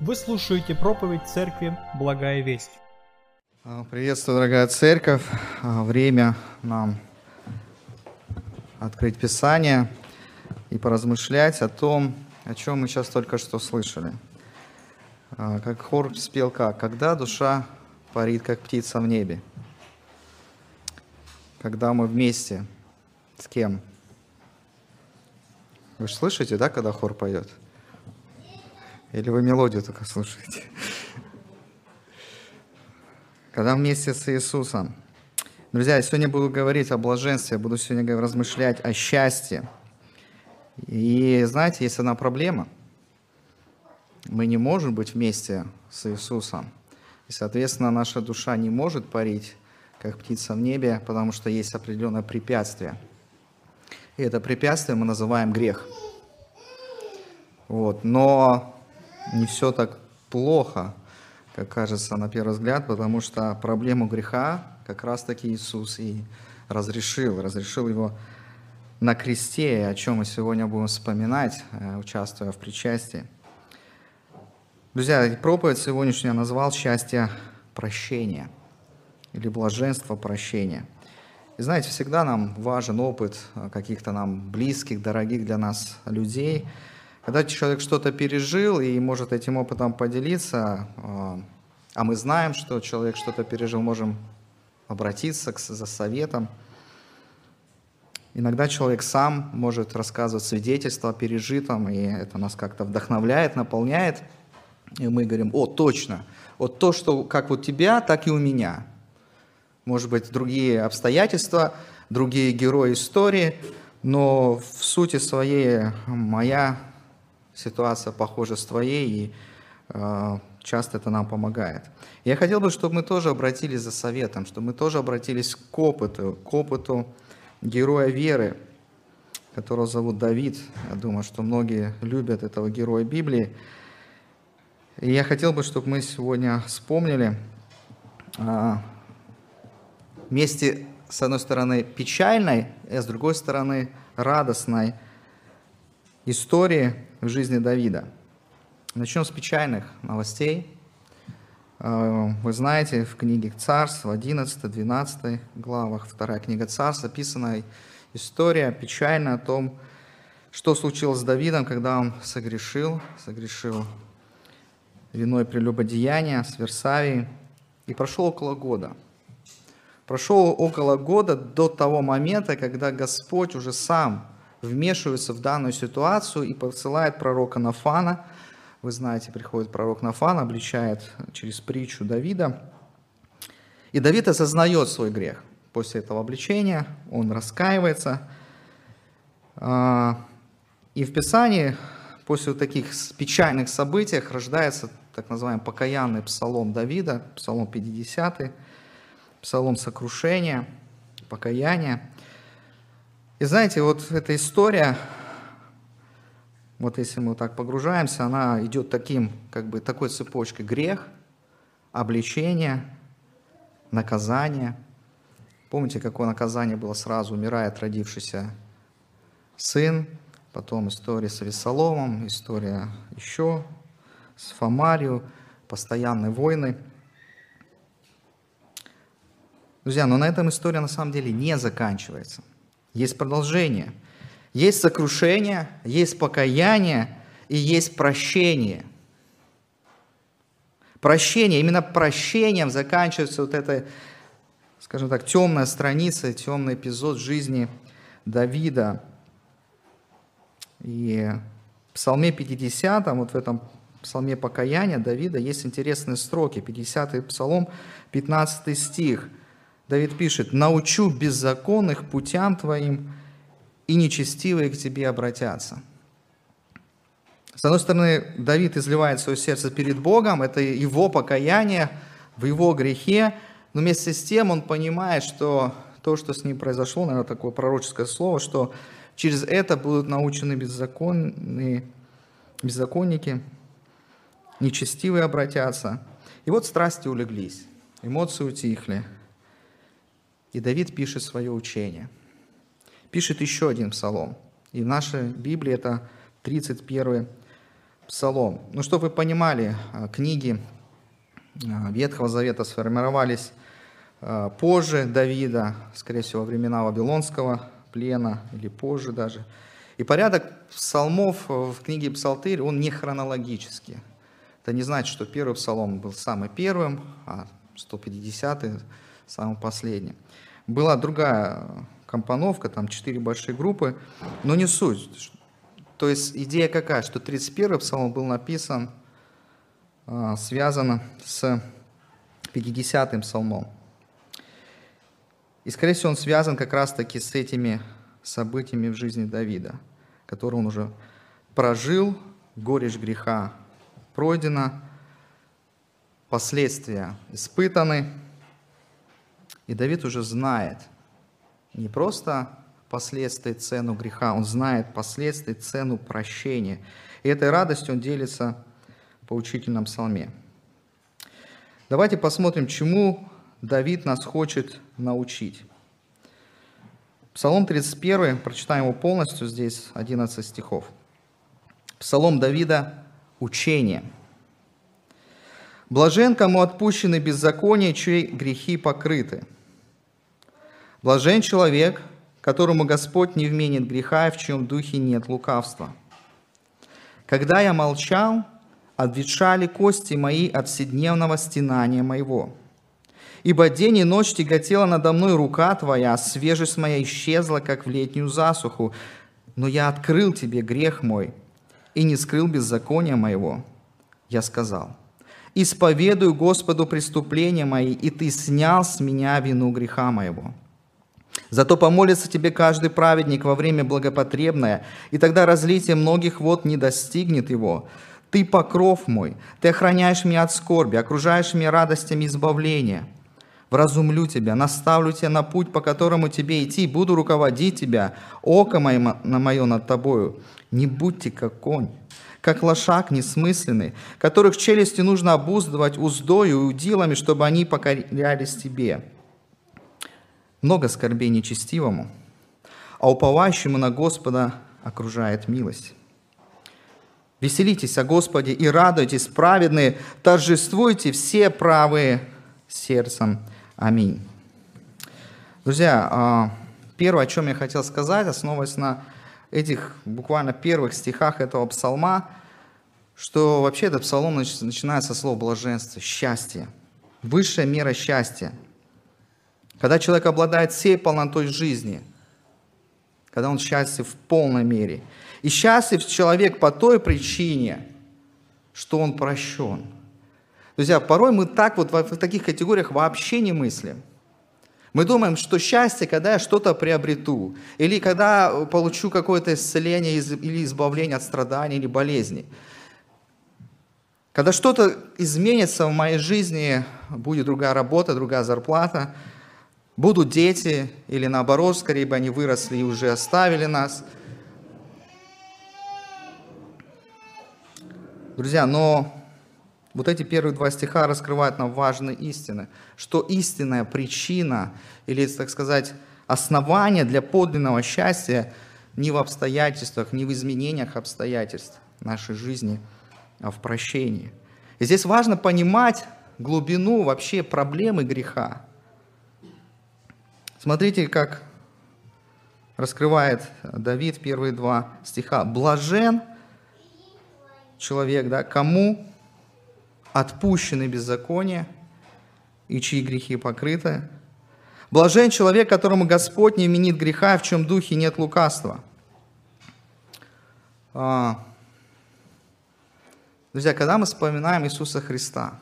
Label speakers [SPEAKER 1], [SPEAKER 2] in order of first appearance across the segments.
[SPEAKER 1] Вы слушаете проповедь церкви «Благая весть».
[SPEAKER 2] А, Приветствую, дорогая церковь. А, Время нам открыть Писание и поразмышлять о том, о чем мы сейчас только что слышали. А, Как хор спел как? «Когда душа парит, как птица в небе». Когда мы вместе с кем? Вы же слышите, да, когда хор поет? Или вы мелодию только слушаете? Когда вместе с Иисусом. Друзья, я сегодня буду говорить о блаженстве, я буду сегодня размышлять о счастье. И знаете, есть одна проблема. Мы не можем быть вместе с Иисусом. И, соответственно, наша душа не может парить, как птица в небе, потому что есть определенное препятствие. И это препятствие мы называем грех. Вот. Но не все так плохо, как кажется на первый взгляд, потому что проблему греха как раз-таки Иисус и разрешил. Разрешил его на кресте, о чем мы сегодня будем вспоминать, э, участвуя в причастии. Друзья, проповедь сегодняшнюю я назвал «Счастье прощения» или «Блаженство прощения». И знаете, всегда нам важен опыт э, каких-то нам близких, дорогих для нас людей. Когда человек что-то пережил и может этим опытом поделиться, э, а мы знаем, что человек что-то пережил, можем обратиться к- за советом. Иногда человек сам может рассказывать свидетельство о пережитом, и это нас как-то вдохновляет, наполняет. И мы говорим, о, точно, вот то, что как у тебя, так и у меня. Может быть, другие обстоятельства, другие герои истории, но в сути своей моя ситуация похожа с твоей, и э, часто это нам помогает. Я хотел бы, чтобы мы тоже обратились за советом, чтобы мы тоже обратились к опыту, к опыту героя веры, которого зовут Давид. Я думаю, что многие любят этого героя Библии. И я хотел бы, чтобы мы сегодня вспомнили а, вместе, с одной стороны, печальной, а с другой стороны, радостной истории в жизни Давида. Начнем с печальных новостей. Э, Вы знаете, в книге Царств, в 11-12 главах, вторая книга Царств, описана история печальная о том, что случилось с Давидом, когда он согрешил, согрешил виной прелюбодеяния с Версавией, и прошел около года. Прошел около года до того момента, когда Господь уже сам вмешивается в данную ситуацию и посылает пророка Нафана. Вы знаете, приходит пророк Нафан, обличает через притчу Давида. И Давид осознает свой грех. После этого обличения он раскаивается. А, И в Писании после таких печальных событий рождается так называемый покаянный псалом Давида, псалом 50, псалом сокрушения, покаяния. И знаете, вот эта история, вот если мы так погружаемся, она идет таким, как бы такой цепочкой. Грех, обличение, наказание. Помните, какое наказание было сразу? Умирает родившийся сын, потом история с Весоломом, история еще с Фомарию, постоянные войны. Друзья, но на этом история на самом деле не заканчивается. Есть продолжение. Есть сокрушение, есть покаяние и есть прощение. Прощение, именно прощением заканчивается вот эта, скажем так, темная страница, темный эпизод жизни Давида. И в Псалме 50, вот в этом Псалме покаяния Давида есть интересные строки. 50-й Псалом, 15 стих. Давид пишет, «Научу беззаконных путям твоим, и нечестивые к тебе обратятся». С одной стороны, Давид изливает свое сердце перед Богом, это его покаяние в его грехе, но вместе с тем он понимает, что то, что с ним произошло, наверное, такое пророческое слово, что через это будут научены беззаконные, беззаконники, нечестивые обратятся. И вот страсти улеглись, эмоции утихли, и Давид пишет свое учение. Пишет еще один псалом. И в нашей Библии это 31 псалом. Ну, чтобы вы понимали, а, книги а, Ветхого Завета сформировались а, позже Давида, скорее всего, времена Вавилонского плена или позже даже. И порядок псалмов в книге Псалтырь, он не хронологический. Это не значит, что первый псалом был самым первым, а 150-й самым последним. Была другая компоновка, там четыре большие группы, но не суть. То есть идея какая, что 31-й псалом был написан, а, связан с 50-м псалмом. И, скорее всего, он связан как раз-таки с этими событиями в жизни Давида, которые он уже прожил, горечь греха пройдена, последствия испытаны, и Давид уже знает не просто последствия, цену греха, он знает последствия, цену прощения. И этой радостью он делится в поучительном псалме. Давайте посмотрим, чему Давид нас хочет научить. Псалом 31, прочитаем его полностью, здесь 11 стихов. Псалом Давида – учение. «Блажен, кому отпущены беззакония, чьи грехи покрыты. Блажен человек, которому Господь не вменит греха, и в чьем духе нет лукавства. Когда я молчал, обветшали кости мои от вседневного стенания моего. Ибо день и ночь тяготела надо мной рука Твоя, свежесть моя исчезла, как в летнюю засуху. Но я открыл Тебе грех мой и не скрыл беззакония моего. Я сказал, исповедую Господу преступления мои, и Ты снял с меня вину греха моего. Зато помолится тебе каждый праведник во время благопотребное, и тогда разлитие многих вод не достигнет его. Ты покров мой, ты охраняешь меня от скорби, окружаешь меня радостями избавления. Вразумлю тебя, наставлю тебя на путь, по которому тебе идти, буду руководить тебя, око мое, на мое над тобою. Не будьте как конь, как лошак несмысленный, которых челюсти нужно обуздывать уздою и удилами, чтобы они покорялись тебе много скорбей нечестивому, а уповающему на Господа окружает милость. Веселитесь о Господе и радуйтесь, праведные, торжествуйте все правые сердцем. Аминь. Друзья, а, первое, о чем я хотел сказать, основываясь на этих буквально первых стихах этого псалма, что вообще этот псалом начинается со слова блаженства, счастье, высшая мера счастья – когда человек обладает всей полнотой жизни, когда он счастлив в полной мере. И счастлив человек по той причине, что он прощен. Друзья, порой мы так вот в таких категориях вообще не мыслим. Мы думаем, что счастье, когда я что-то приобрету, или когда получу какое-то исцеление или избавление от страданий или болезней. Когда что-то изменится в моей жизни, будет другая работа, другая зарплата – будут дети, или наоборот, скорее бы они выросли и уже оставили нас. Друзья, но вот эти первые два стиха раскрывают нам важные истины, что истинная причина, или, так сказать, основание для подлинного счастья не в обстоятельствах, не в изменениях обстоятельств нашей жизни, а в прощении. И здесь важно понимать глубину вообще проблемы греха. Смотрите, как раскрывает Давид первые два стиха. «Блажен человек, да, кому отпущены беззакония и чьи грехи покрыты. Блажен человек, которому Господь не именит греха, в чем духе нет лукавства». А, друзья, когда мы вспоминаем Иисуса Христа,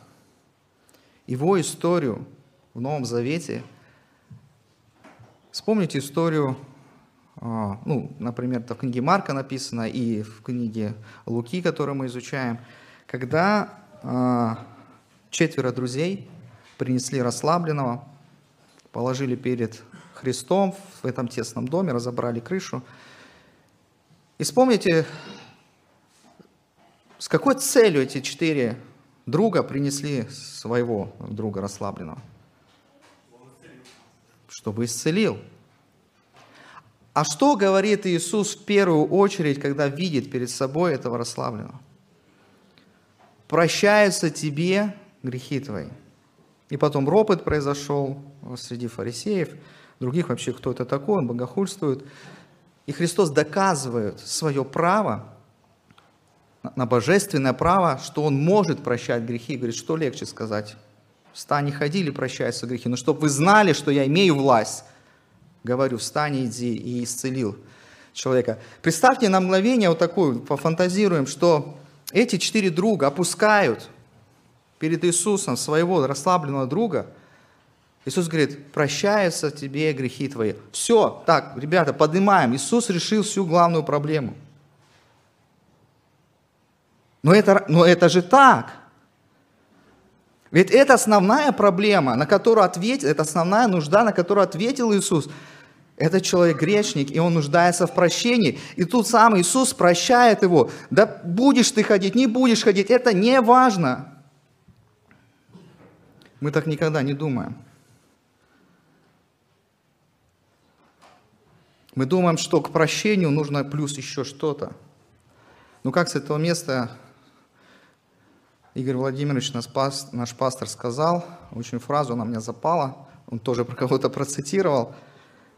[SPEAKER 2] Его историю в Новом Завете – Вспомните историю, а, ну, например, это в книге Марка написано и в книге Луки, которую мы изучаем, когда а, четверо друзей принесли расслабленного, положили перед Христом в этом тесном доме, разобрали крышу. И вспомните, с какой целью эти четыре друга принесли своего друга расслабленного – чтобы исцелил. А что говорит Иисус в первую очередь, когда видит перед собой этого расслабленного? прощаются тебе грехи твои. И потом ропот произошел среди фарисеев, других вообще, кто это такой, он богохульствует. И Христос доказывает свое право, на божественное право, что Он может прощать грехи. Говорит, что легче сказать? Встань и ходи или прощайся грехи. Но чтобы вы знали, что я имею власть, говорю, встань иди, и исцелил человека. Представьте на мгновение вот такую, пофантазируем, что эти четыре друга опускают перед Иисусом своего расслабленного друга. Иисус говорит, прощаются тебе грехи твои. Все, так, ребята, поднимаем. Иисус решил всю главную проблему. Но это, но это же так. Ведь это основная проблема, на которую ответил, это основная нужда, на которую ответил Иисус. Этот человек грешник, и он нуждается в прощении. И тут сам Иисус прощает его. Да будешь ты ходить, не будешь ходить, это не важно. Мы так никогда не думаем. Мы думаем, что к прощению нужно плюс еще что-то. Ну как с этого места Игорь Владимирович, наш, пас, наш пастор, сказал, очень фразу она мне запала, он тоже про кого-то процитировал.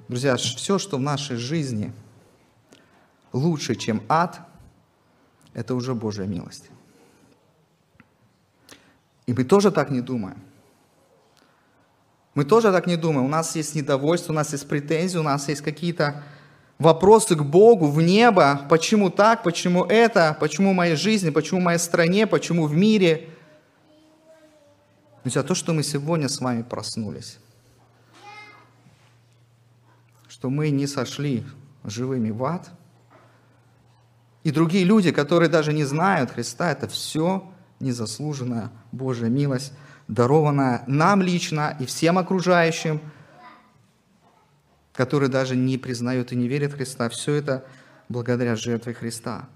[SPEAKER 2] Друзья, все, что в нашей жизни лучше, чем ад, это уже Божья милость. И мы тоже так не думаем. Мы тоже так не думаем. У нас есть недовольство, у нас есть претензии, у нас есть какие-то вопросы к Богу, в небо. Почему так, почему это, почему в моей жизни, почему в моей стране, почему в мире. Друзья, то, что мы сегодня с вами проснулись, что мы не сошли живыми в ад, и другие люди, которые даже не знают Христа, это все незаслуженная Божья милость, дарованная нам лично и всем окружающим, которые даже не признают и не верят в Христа. Все это благодаря жертве Христа.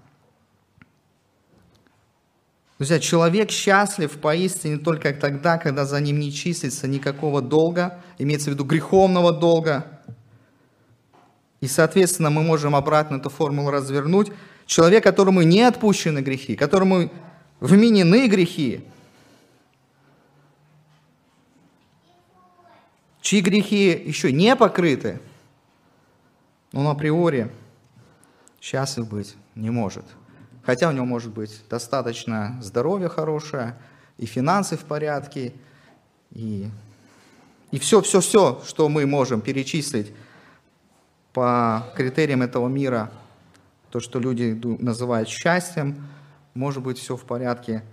[SPEAKER 2] Друзья, человек счастлив поистине только тогда, когда за ним не числится никакого долга, имеется в виду греховного долга. И, соответственно, мы можем обратно эту формулу развернуть. Человек, которому не отпущены грехи, которому вменены грехи, чьи грехи еще не покрыты, он априори счастлив быть не может. Хотя у него может быть достаточно здоровье хорошее, и финансы в порядке, и, и все, все, все, что мы можем перечислить по критериям этого мира, то, что люди называют счастьем, может быть все в порядке,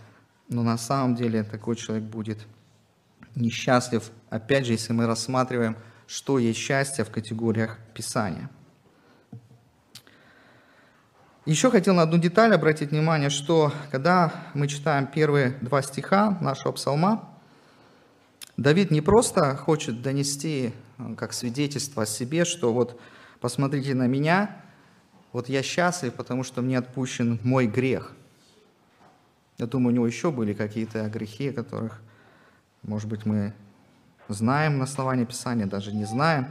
[SPEAKER 2] но на самом деле такой человек будет несчастлив, опять же, если мы рассматриваем, что есть счастье в категориях Писания. Еще хотел на одну деталь обратить внимание, что когда мы читаем первые два стиха нашего псалма, Давид не просто хочет донести э, как свидетельство о себе, что вот посмотрите на меня, вот я счастлив, потому что мне отпущен мой грех. Я думаю, у него еще были какие-то грехи, о которых, может быть, мы знаем на основании Писания, даже не знаем.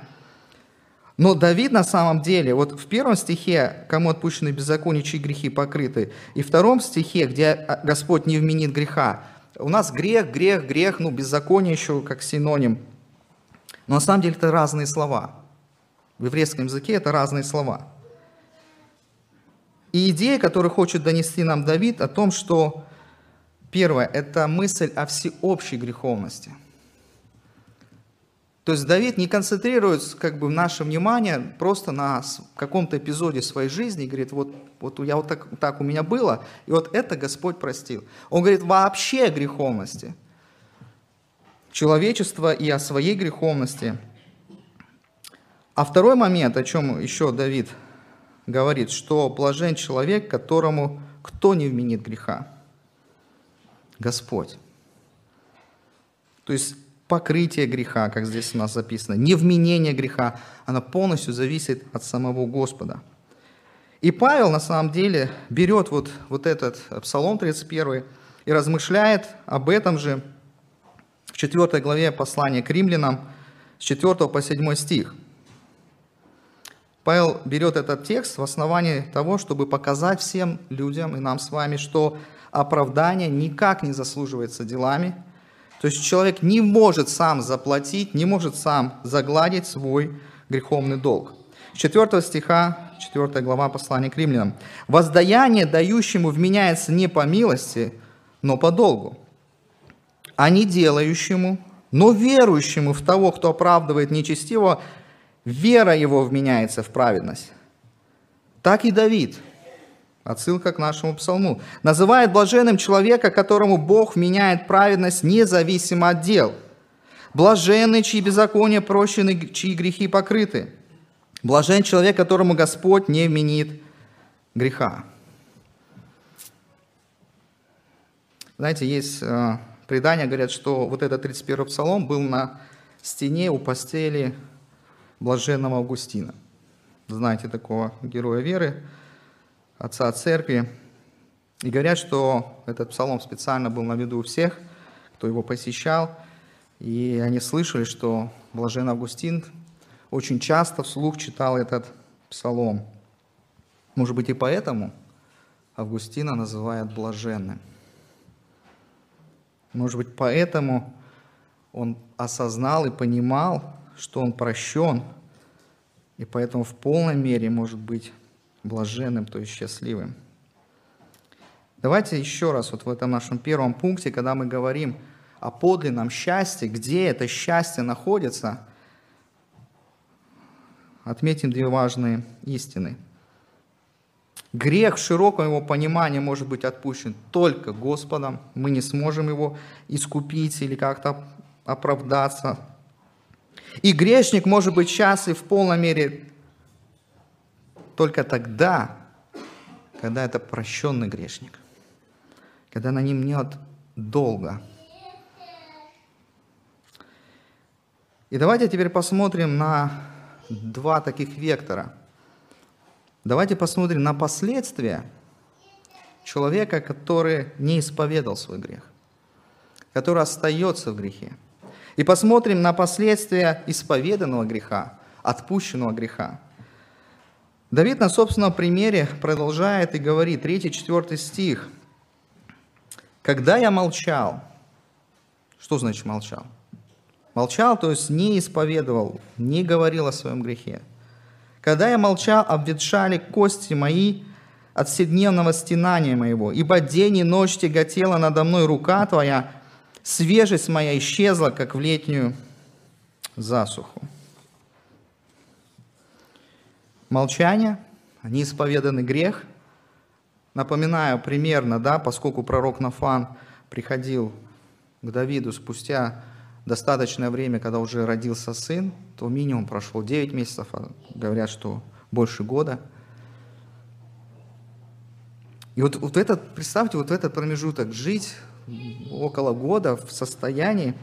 [SPEAKER 2] Но Давид на самом деле, вот в первом стихе, кому отпущены беззакония, чьи грехи покрыты, и в втором стихе, где Господь не вменит греха, у нас грех, грех, грех, ну, беззаконие еще как синоним. Но на самом деле это разные слова. В еврейском языке это разные слова. И идея, которую хочет донести нам Давид, о том, что первое, это мысль о всеобщей греховности. То есть Давид не концентрируется как бы наше внимание просто на каком-то эпизоде своей жизни и говорит, вот, вот я вот так, так у меня было, и вот это Господь простил. Он говорит вообще о греховности человечества и о своей греховности. А второй момент, о чем еще Давид говорит, что блажен человек, которому кто не вменит греха? Господь. То есть покрытие греха, как здесь у нас записано, не вменение греха, оно полностью зависит от самого Господа. И Павел на самом деле берет вот, вот этот Псалом 31 и размышляет об этом же в 4 главе послания к римлянам с 4 по 7 стих – Павел берет этот текст в основании того, чтобы показать всем людям и нам с вами, что оправдания, никак не заслуживается делами. То есть человек не может сам заплатить, не может сам загладить свой греховный долг. С 4 стиха, 4 глава послания к римлянам. «Воздаяние дающему вменяется не по милости, но по долгу, а не делающему, но верующему в того, кто оправдывает нечестиво, вера его вменяется в праведность. Так и Давид, отсылка к нашему псалму, называет блаженным человека, которому Бог вменяет праведность независимо от дел. Блаженный, чьи беззакония прощены, чьи грехи покрыты. Блажен человек, которому Господь не вменит греха. Знаете, есть э, предания, говорят, что вот этот 31 псалом был на стене у постели блаженного Августина. Знаете такого героя веры, отца церкви. И говорят, что этот псалом специально был на виду у всех, кто его посещал. И они слышали, что блажен Августин очень часто вслух читал этот псалом. Может быть и поэтому Августина называют блаженным. Может быть поэтому он осознал и понимал, что он прощен, и поэтому в полной мере может быть блаженным, то есть счастливым. Давайте еще раз вот в этом нашем первом пункте, когда мы говорим о подлинном счастье, где это счастье находится, отметим две важные истины. Грех в широком его понимании может быть отпущен только Господом. Мы не сможем его искупить или как-то оправдаться. И грешник может быть счастлив в полной мере только тогда, когда это прощенный грешник, когда на нем нет долга. И давайте теперь посмотрим на два таких вектора. Давайте посмотрим на последствия человека, который не исповедал свой грех, который остается в грехе. И посмотрим на последствия исповеданного греха, отпущенного греха. Давид на собственном примере продолжает и говорит, 3-4 стих. «Когда я молчал...» Что значит молчал? Молчал, то есть не исповедовал, не говорил о своем грехе. «Когда я молчал, обветшали кости мои от вседневного стенания моего, ибо день и ночь тяготела надо мной рука Твоя, Свежесть моя исчезла, как в летнюю засуху. Молчание, неисповеданный грех. Напоминаю примерно, да, поскольку пророк Нафан приходил к Давиду спустя достаточное время, когда уже родился сын, то минимум прошло 9 месяцев, а говорят, что больше года. И вот, вот этот, представьте, вот этот промежуток жить около года в состоянии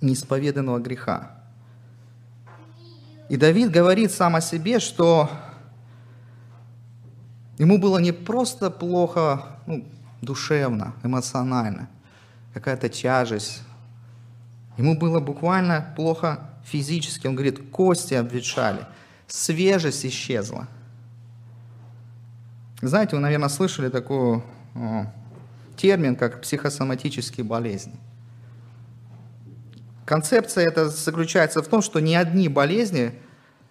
[SPEAKER 2] неисповеданного греха. И Давид говорит сам о себе, что ему было не просто плохо ну, душевно, эмоционально, какая-то тяжесть. Ему было буквально плохо физически. Он говорит, кости обветшали, свежесть исчезла. Знаете, вы, наверное, слышали такую термин, как психосоматические болезни. Концепция эта заключается в том, что ни одни болезни,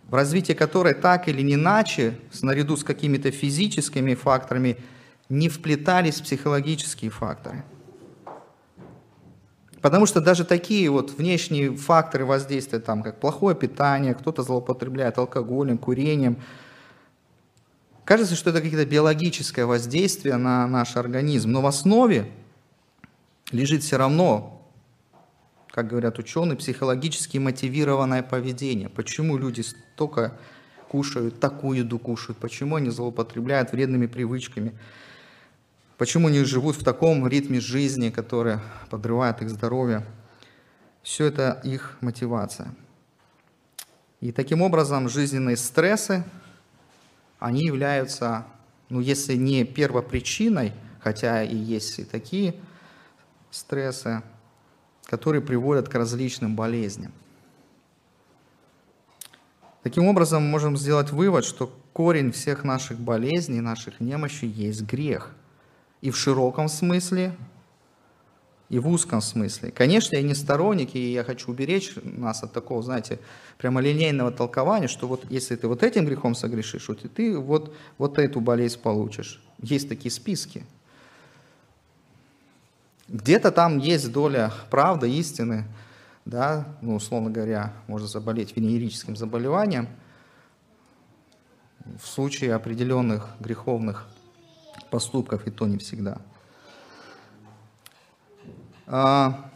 [SPEAKER 2] в развитии которой так или иначе, наряду с какими-то физическими факторами, не вплетались психологические факторы. Потому что даже такие вот внешние факторы воздействия, там, как плохое питание, кто-то злоупотребляет алкоголем, курением, Кажется, что это какое-то биологическое воздействие на наш организм, но в основе лежит все равно, как говорят ученые, психологически мотивированное поведение. Почему люди столько кушают, такую еду кушают, почему они злоупотребляют вредными привычками, почему они живут в таком ритме жизни, который подрывает их здоровье. Все это их мотивация. И таким образом жизненные стрессы, они являются, ну если не первопричиной, хотя и есть и такие стрессы, которые приводят к различным болезням. Таким образом, мы можем сделать вывод, что корень всех наших болезней, наших немощей есть грех. и в широком смысле, и в узком смысле. Конечно, я не сторонник, и я хочу уберечь нас от такого, знаете, прямолинейного толкования, что вот если ты вот этим грехом согрешишь, вот и ты вот, вот эту болезнь получишь. Есть такие списки. Где-то там есть доля правды, истины, да, ну, условно говоря, можно заболеть венерическим заболеванием в случае определенных греховных поступков, и то не всегда – а,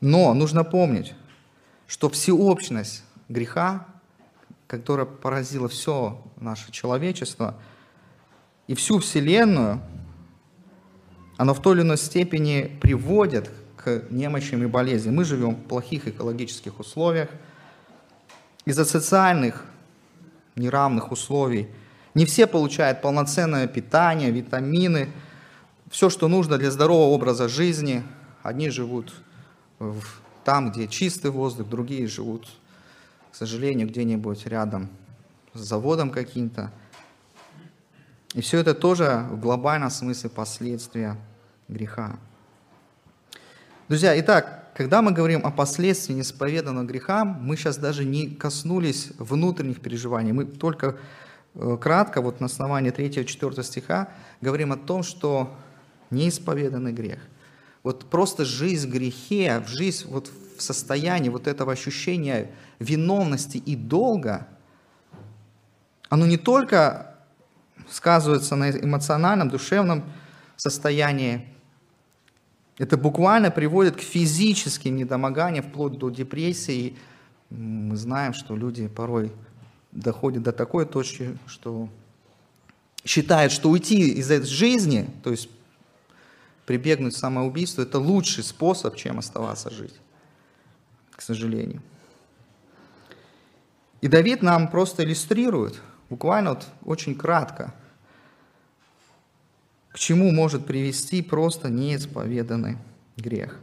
[SPEAKER 2] но нужно помнить, что всеобщность греха, которая поразила все наше человечество и всю Вселенную, она в той или иной степени приводит к немощам и болезням. Мы живем в плохих экологических условиях. Из-за социальных неравных условий не все получают полноценное питание, витамины – все, что нужно для здорового образа жизни. Одни живут там, где чистый воздух, другие живут, к сожалению, где-нибудь рядом с заводом каким-то. И все это тоже в глобальном смысле последствия греха. Друзья, итак, когда мы говорим о последствии неисповеданного греха, мы сейчас даже не коснулись внутренних переживаний. Мы только э, кратко, вот на основании 3-4 стиха, говорим о том, что неисповеданный грех. Вот просто жизнь в грехе, в жизнь вот в состоянии вот этого ощущения виновности и долга, оно не только сказывается на эмоциональном, душевном состоянии, это буквально приводит к физическим недомоганиям, вплоть до депрессии. Мы знаем, что люди порой доходят до такой точки, что считают, что уйти из этой жизни, то есть прибегнуть к самоубийству – это лучший способ, чем оставаться жить, к сожалению. И Давид нам просто иллюстрирует, буквально вот очень кратко, к чему может привести просто неисповеданный грех.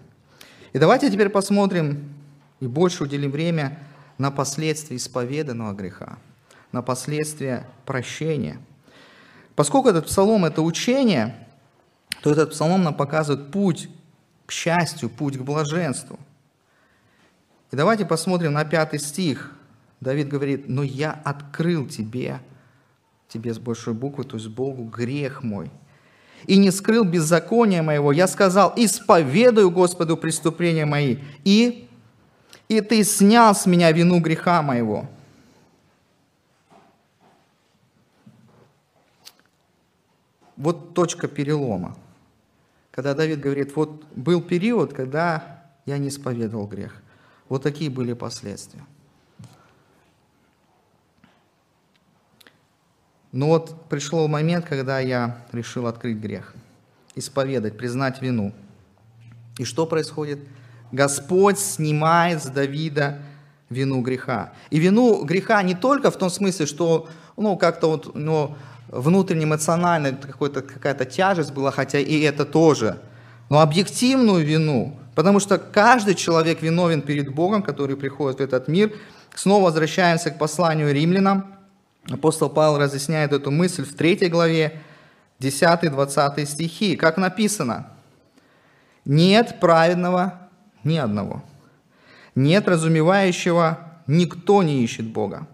[SPEAKER 2] И давайте теперь посмотрим и больше уделим время на последствия исповеданного греха, на последствия прощения. Поскольку этот псалом – это учение – то этот псалом нам показывает путь к счастью, путь к блаженству. И давайте посмотрим на пятый стих. Давид говорит, но я открыл тебе, тебе с большой буквы, то есть Богу, грех мой. И не скрыл беззакония моего. Я сказал, исповедую Господу преступления мои. И, и ты снял с меня вину греха моего. Вот точка перелома когда Давид говорит, вот был период, когда я не исповедовал грех. Вот такие были последствия. Но вот пришел момент, когда я решил открыть грех, исповедать, признать вину. И что происходит? Господь снимает с Давида вину греха. И вину греха не только в том смысле, что ну, как-то вот, ну, внутренне эмоционально какая-то тяжесть была, хотя и это тоже, но объективную вину, потому что каждый человек виновен перед Богом, который приходит в этот мир. Снова возвращаемся к посланию римлянам. Апостол Павел разъясняет эту мысль в 3 главе, 10-20 стихи. Как написано, «Нет праведного ни одного, нет разумевающего, никто не ищет Бога.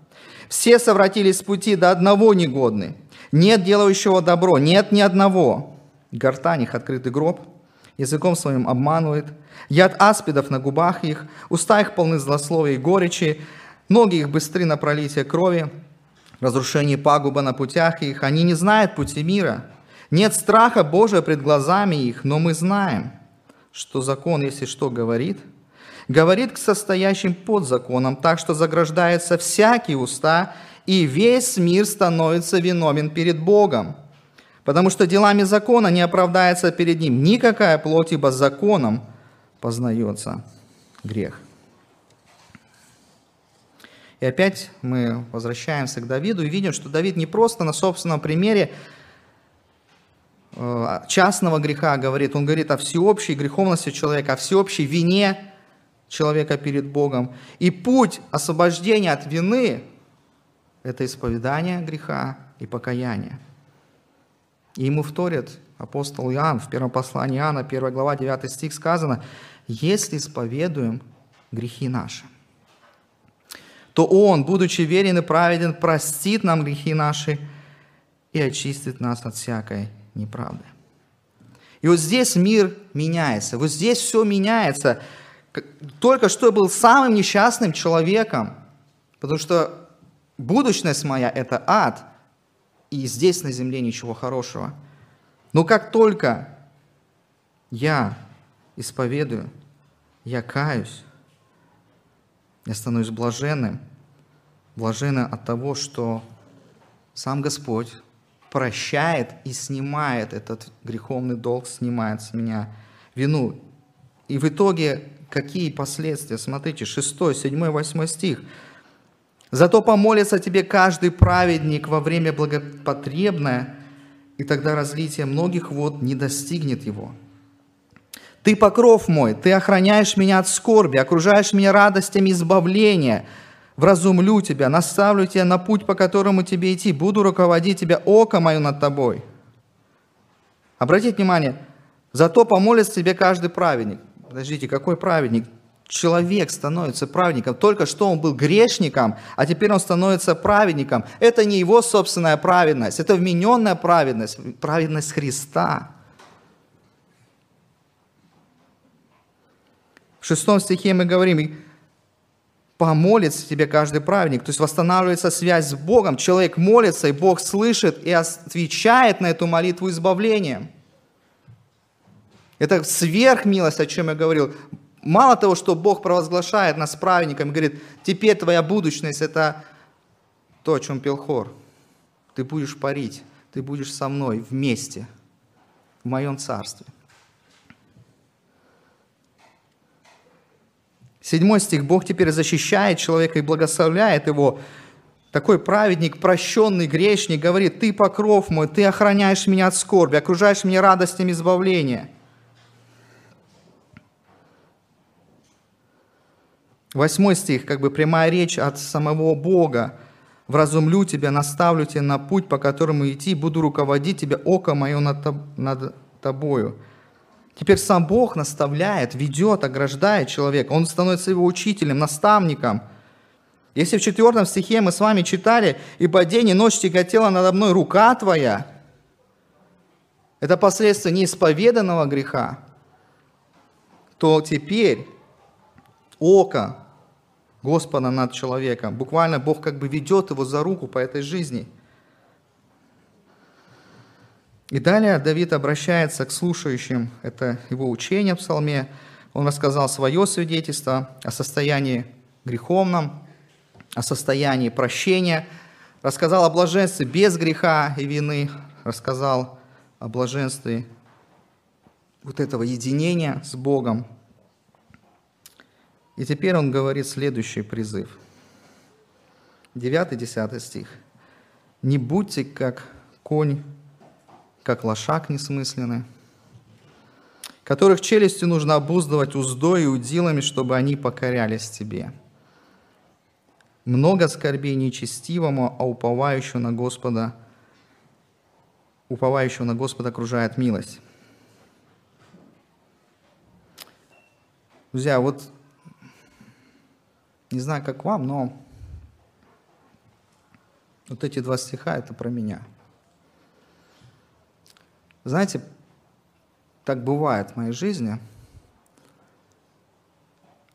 [SPEAKER 2] Все совратились с пути, до одного негодны. Нет делающего добро, нет ни одного. Гортань их открытый гроб, языком своим обманывает. Яд аспидов на губах их, уста их полны злословия и горечи, ноги их быстры на пролитие крови, разрушение пагуба на путях их. Они не знают пути мира. Нет страха Божия пред глазами их, но мы знаем, что закон, если что говорит, говорит к состоящим под законом, так что заграждается всякие уста, и весь мир становится виновен перед Богом. Потому что делами закона не оправдается перед ним никакая плоть, ибо законом познается грех. И опять мы возвращаемся к Давиду и видим, что Давид не просто на собственном примере э, частного греха говорит, он говорит о всеобщей греховности человека, о всеобщей вине человека перед Богом. И путь освобождения от вины это исповедание греха и покаяние. И ему вторят апостол Иоанн, в первом послании Иоанна, 1 глава, 9 стих сказано, «Если исповедуем грехи наши, то Он, будучи верен и праведен, простит нам грехи наши и очистит нас от всякой неправды». И вот здесь мир меняется, вот здесь все меняется. Только что я был самым несчастным человеком, потому что будущность моя – это ад, и здесь на земле ничего хорошего. Но как только я исповедую, я каюсь, я становлюсь блаженным, блаженным от того, что сам Господь прощает и снимает этот греховный долг, снимает с меня вину. И в итоге какие последствия? Смотрите, 6, 7, 8 стих. «Зато помолится тебе каждый праведник во время благопотребное, и тогда разлитие многих вод не достигнет его». Ты покров мой, ты охраняешь меня от скорби, окружаешь меня радостями избавления. Вразумлю тебя, наставлю тебя на путь, по которому тебе идти, буду руководить тебя, око мое над тобой. Обратите внимание, зато помолится тебе каждый праведник. Подождите, какой праведник? Человек становится праведником. Только что он был грешником, а теперь он становится праведником. Это не его собственная праведность, это вмененная праведность, праведность Христа. В шестом стихе мы говорим, помолится тебе каждый праведник, то есть восстанавливается связь с Богом, человек молится, и Бог слышит и отвечает на эту молитву избавлением. Это сверхмилость, о чем я говорил. Мало того, что Бог провозглашает нас праведниками, говорит, теперь твоя будущность – это то, о чем пел хор. Ты будешь парить, ты будешь со мной вместе в моем царстве. Седьмой стих. Бог теперь защищает человека и благословляет его. Такой праведник, прощенный грешник говорит, ты покров мой, ты охраняешь меня от скорби, окружаешь меня радостями избавления. Восьмой стих, как бы прямая речь от самого Бога. «Вразумлю тебя, наставлю тебя на путь, по которому идти, буду руководить тебя, око мое над, над тобою». Теперь сам Бог наставляет, ведет, ограждает человека. Он становится его учителем, наставником. Если в четвертом стихе мы с вами читали, «Ибо день и ночь тяготела надо мной рука твоя», это последствия неисповеданного греха, то теперь око Господа над человеком, буквально Бог как бы ведет его за руку по этой жизни – и далее Давид обращается к слушающим, это его учение в псалме. Он рассказал свое свидетельство о состоянии греховном, о состоянии прощения, рассказал о блаженстве без греха и вины, рассказал о блаженстве вот этого единения с Богом. И теперь он говорит следующий призыв. 9-10 стих. «Не будьте, как конь как лошак несмысленный, которых челюстью нужно обуздывать уздой и удилами, чтобы они покорялись тебе. Много скорбей нечестивому, а уповающего на Господа, уповающего на Господа окружает милость. Друзья, вот не знаю, как вам, но вот эти два стиха – это про меня – знаете, так бывает в моей жизни,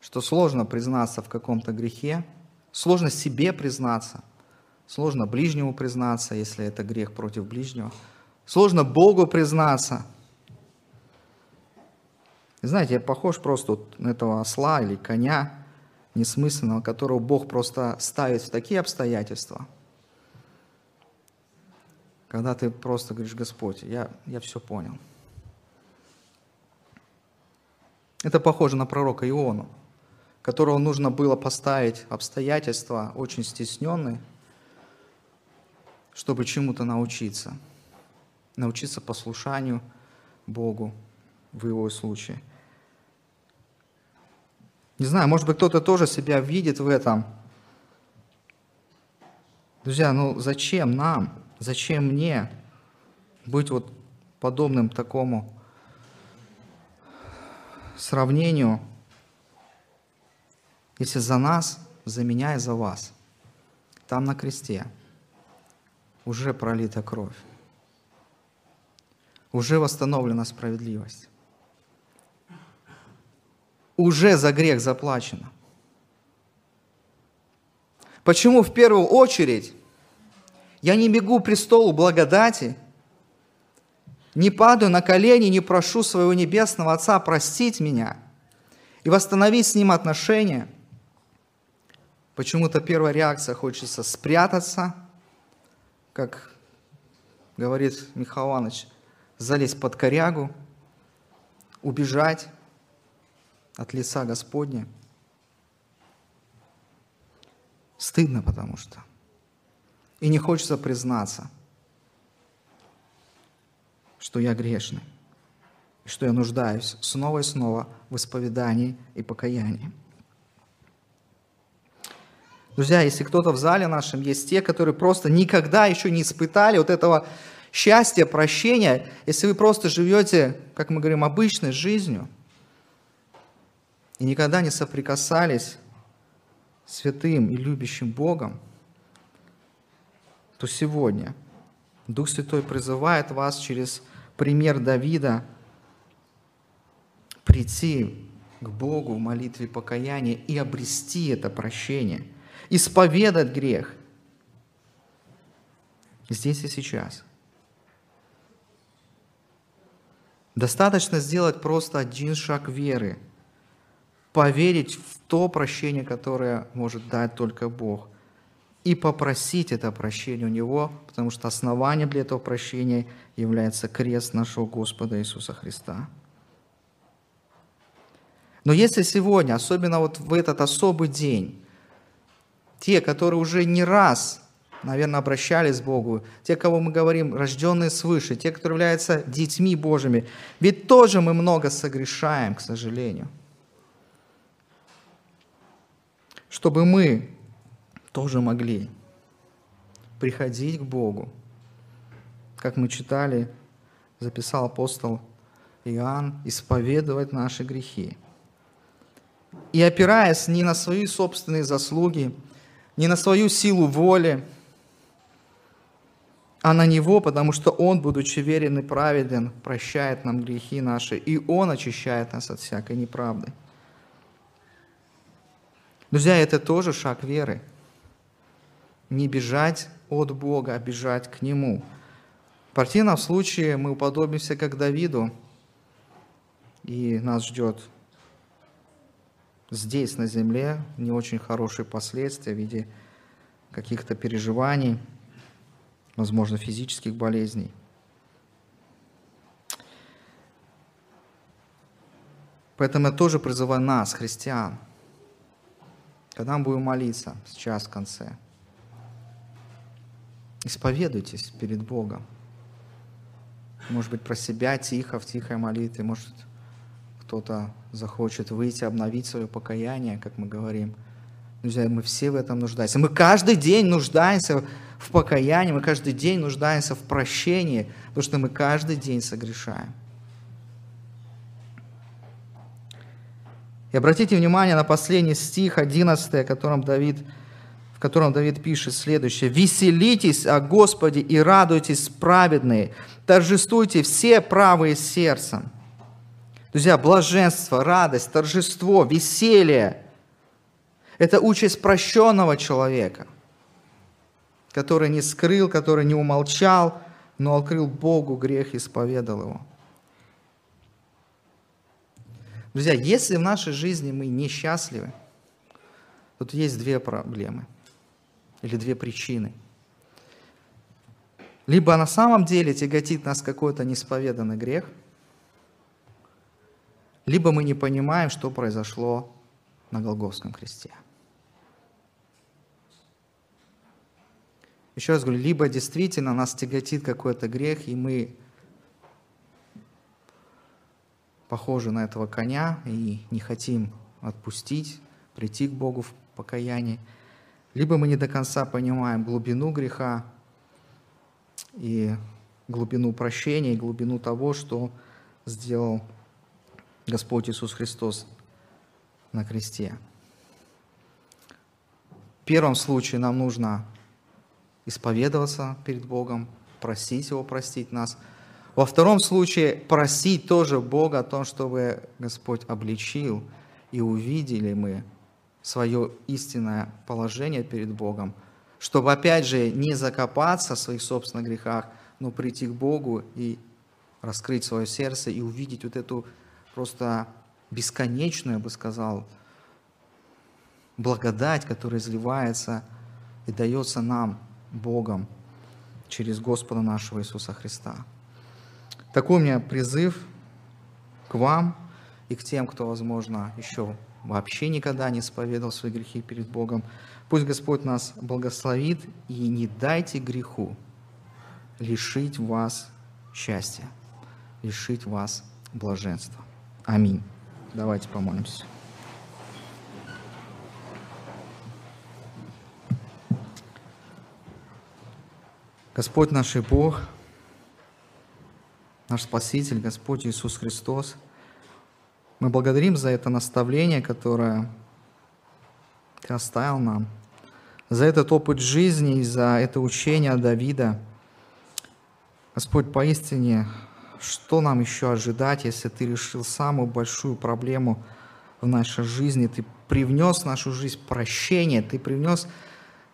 [SPEAKER 2] что сложно признаться в каком-то грехе, сложно себе признаться, сложно ближнему признаться, если это грех против ближнего, сложно Богу признаться. И знаете, я похож просто вот на этого осла или коня несмысленного, которого Бог просто ставит в такие обстоятельства – когда ты просто говоришь, Господь, я, я все понял. Это похоже на пророка Иону, которого нужно было поставить обстоятельства очень стесненные, чтобы чему-то научиться. Научиться послушанию Богу в его случае. Не знаю, может быть, кто-то тоже себя видит в этом. Друзья, ну зачем нам Зачем мне быть вот подобным такому сравнению, если за нас, за меня и за вас, там на кресте уже пролита кровь, уже восстановлена справедливость, уже за грех заплачено. Почему в первую очередь я не бегу престолу благодати, не падаю на колени, не прошу своего небесного Отца простить меня и восстановить с Ним отношения. Почему-то первая реакция хочется спрятаться, как говорит Михаил Иванович, залезть под корягу, убежать от лица Господня. Стыдно, потому что. И не хочется признаться, что я грешный, что я нуждаюсь снова и снова в исповедании и покаянии. Друзья, если кто-то в зале нашем есть те, которые просто никогда еще не испытали вот этого счастья, прощения, если вы просто живете, как мы говорим, обычной жизнью, и никогда не соприкасались святым и любящим Богом, то сегодня Дух Святой призывает вас через пример Давида прийти к Богу в молитве покаяния и обрести это прощение, исповедать грех здесь и сейчас. Достаточно сделать просто один шаг веры, поверить в то прощение, которое может дать только Бог, и попросить это прощение у Него, потому что основанием для этого прощения является крест нашего Господа Иисуса Христа. Но если сегодня, особенно вот в этот особый день, те, которые уже не раз, наверное, обращались к Богу, те, кого мы говорим, рожденные свыше, те, которые являются детьми Божьими, ведь тоже мы много согрешаем, к сожалению. Чтобы мы тоже могли приходить к Богу. Как мы читали, записал апостол Иоанн, исповедовать наши грехи. И опираясь не на свои собственные заслуги, не на свою силу воли, а на Него, потому что Он, будучи верен и праведен, прощает нам грехи наши, и Он очищает нас от всякой неправды. Друзья, это тоже шаг веры – не бежать от Бога, а бежать к Нему. В противном случае мы уподобимся как Давиду, и нас ждет здесь, на земле, не очень хорошие последствия в виде каких-то переживаний, возможно, физических болезней. Поэтому я тоже призываю нас, христиан, когда мы будем молиться сейчас в конце – Исповедуйтесь перед Богом. Может быть, про себя тихо, в тихой молитве. Может, кто-то захочет выйти, обновить свое покаяние, как мы говорим. Друзья, мы все в этом нуждаемся. Мы каждый день нуждаемся в покаянии, мы каждый день нуждаемся в прощении, потому что мы каждый день согрешаем. И обратите внимание на последний стих, 11, о котором Давид котором Давид пишет следующее. «Веселитесь о Господе и радуйтесь, праведные, торжествуйте все правые сердцем». Друзья, блаженство, радость, торжество, веселье – это участь прощенного человека, который не скрыл, который не умолчал, но открыл Богу грех и исповедал его. Друзья, если в нашей жизни мы несчастливы, тут есть две проблемы – или две причины. Либо на самом деле тяготит нас какой-то несповеданный грех, либо мы не понимаем, что произошло на Голговском кресте. Еще раз говорю, либо действительно нас тяготит какой-то грех, и мы похожи на этого коня и не хотим отпустить, прийти к Богу в покаянии – либо мы не до конца понимаем глубину греха и глубину прощения и глубину того, что сделал Господь Иисус Христос на кресте. В первом случае нам нужно исповедоваться перед Богом, просить Его простить нас. Во втором случае просить тоже Бога о том, чтобы Господь обличил и увидели мы свое истинное положение перед Богом, чтобы опять же не закопаться в своих собственных грехах, но прийти к Богу и раскрыть свое сердце и увидеть вот эту просто бесконечную, я бы сказал, благодать, которая изливается и дается нам Богом через Господа нашего Иисуса Христа. Такой у меня призыв к вам и к тем, кто, возможно, еще вообще никогда не исповедовал свои грехи перед Богом. Пусть Господь нас благословит и не дайте греху лишить вас счастья, лишить вас блаженства. Аминь. Давайте помолимся. Господь наш и Бог, наш Спаситель, Господь Иисус Христос, мы благодарим за это наставление, которое Ты оставил нам, за этот опыт жизни и за это учение Давида. Господь, поистине, что нам еще ожидать, если Ты решил самую большую проблему в нашей жизни? Ты привнес в нашу жизнь прощение, Ты привнес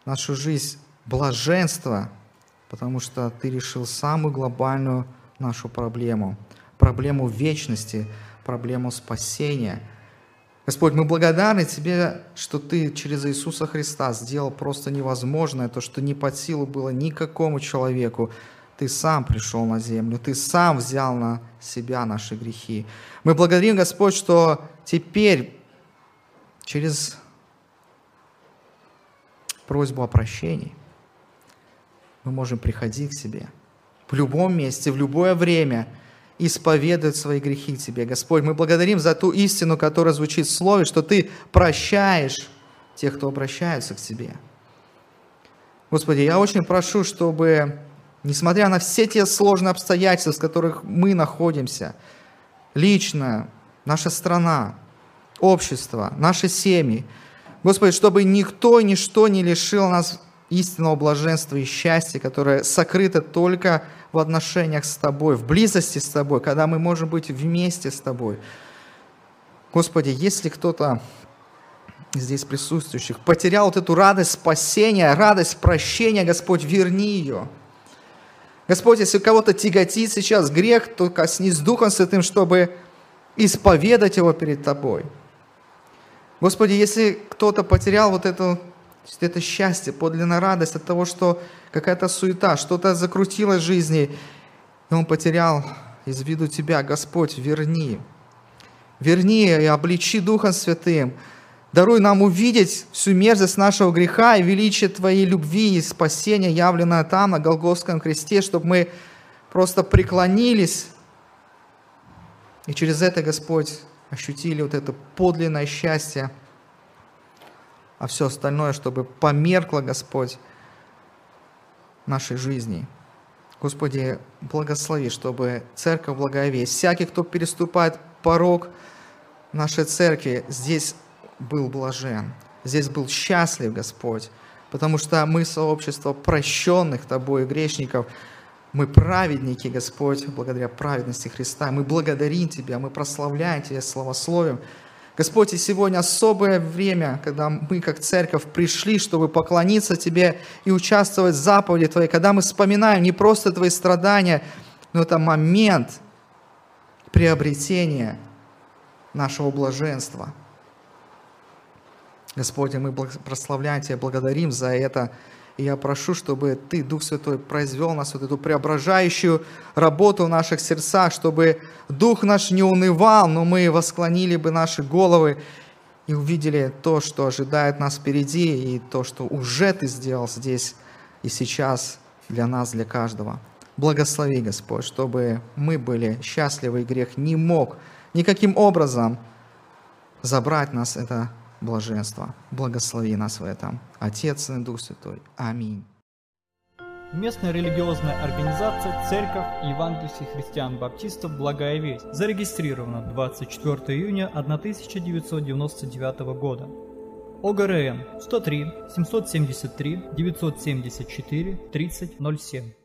[SPEAKER 2] в нашу жизнь блаженство – потому что ты решил самую глобальную нашу проблему, проблему вечности, проблему спасения. Господь, мы благодарны Тебе, что Ты через Иисуса Христа сделал просто невозможное, то, что не под силу было никакому человеку. Ты сам пришел на землю, Ты сам взял на себя наши грехи. Мы благодарим, Господь, что теперь через просьбу о прощении – мы можем приходить к себе в любом месте, в любое время, исповедовать свои грехи Тебе. Господь, мы благодарим за ту истину, которая звучит в Слове, что Ты прощаешь тех, кто обращается к Тебе. Господи, я очень прошу, чтобы, несмотря на все те сложные обстоятельства, в которых мы находимся, лично, наша страна, общество, наши семьи, Господи, чтобы никто и ничто не лишил нас истинного блаженства и счастья, которое сокрыто только в отношениях с Тобой, в близости с Тобой, когда мы можем быть вместе с Тобой. Господи, если кто-то здесь присутствующих потерял вот эту радость спасения, радость прощения, Господь, верни ее. Господь, если кого-то тяготит сейчас грех, то коснись Духом Святым, чтобы исповедать его перед Тобой. Господи, если кто-то потерял вот эту есть это счастье, подлинная радость от того, что какая-то суета, что-то закрутилось в жизни, и он потерял из виду Тебя. Господь, верни. Верни и обличи Духом Святым. Даруй нам увидеть всю мерзость нашего греха и величие Твоей любви и спасения, явленное там, на Голгофском кресте, чтобы мы просто преклонились и через это, Господь, ощутили вот это подлинное счастье, а все остальное, чтобы померкло, Господь, нашей жизни. Господи, благослови, чтобы церковь благовесть, всякий, кто переступает порог нашей церкви, здесь был блажен, здесь был счастлив, Господь, потому что мы сообщество прощенных Тобой грешников, мы праведники, Господь, благодаря праведности Христа. Мы благодарим Тебя, мы прославляем Тебя словословием, Господь, и сегодня особое время, когда мы как церковь пришли, чтобы поклониться Тебе и участвовать в заповеди Твоей, когда мы вспоминаем не просто Твои страдания, но это момент приобретения нашего блаженства. Господь, мы прославляем Тебя, благодарим за это. И я прошу, чтобы Ты, Дух Святой, произвел нас вот эту преображающую работу в наших сердцах, чтобы Дух наш не унывал, но мы восклонили бы наши головы и увидели то, что ожидает нас впереди, и то, что уже Ты сделал здесь и сейчас для нас, для каждого. Благослови, Господь, чтобы мы были счастливы, и грех не мог никаким образом забрать нас это блаженства. Благослови нас в этом. Отец и Дух Святой. Аминь.
[SPEAKER 1] Местная религиозная организация Церковь Евангельских христиан-баптистов «Благая весть» зарегистрирована 24 июня 1999 года. ОГРН 103 773 974 3007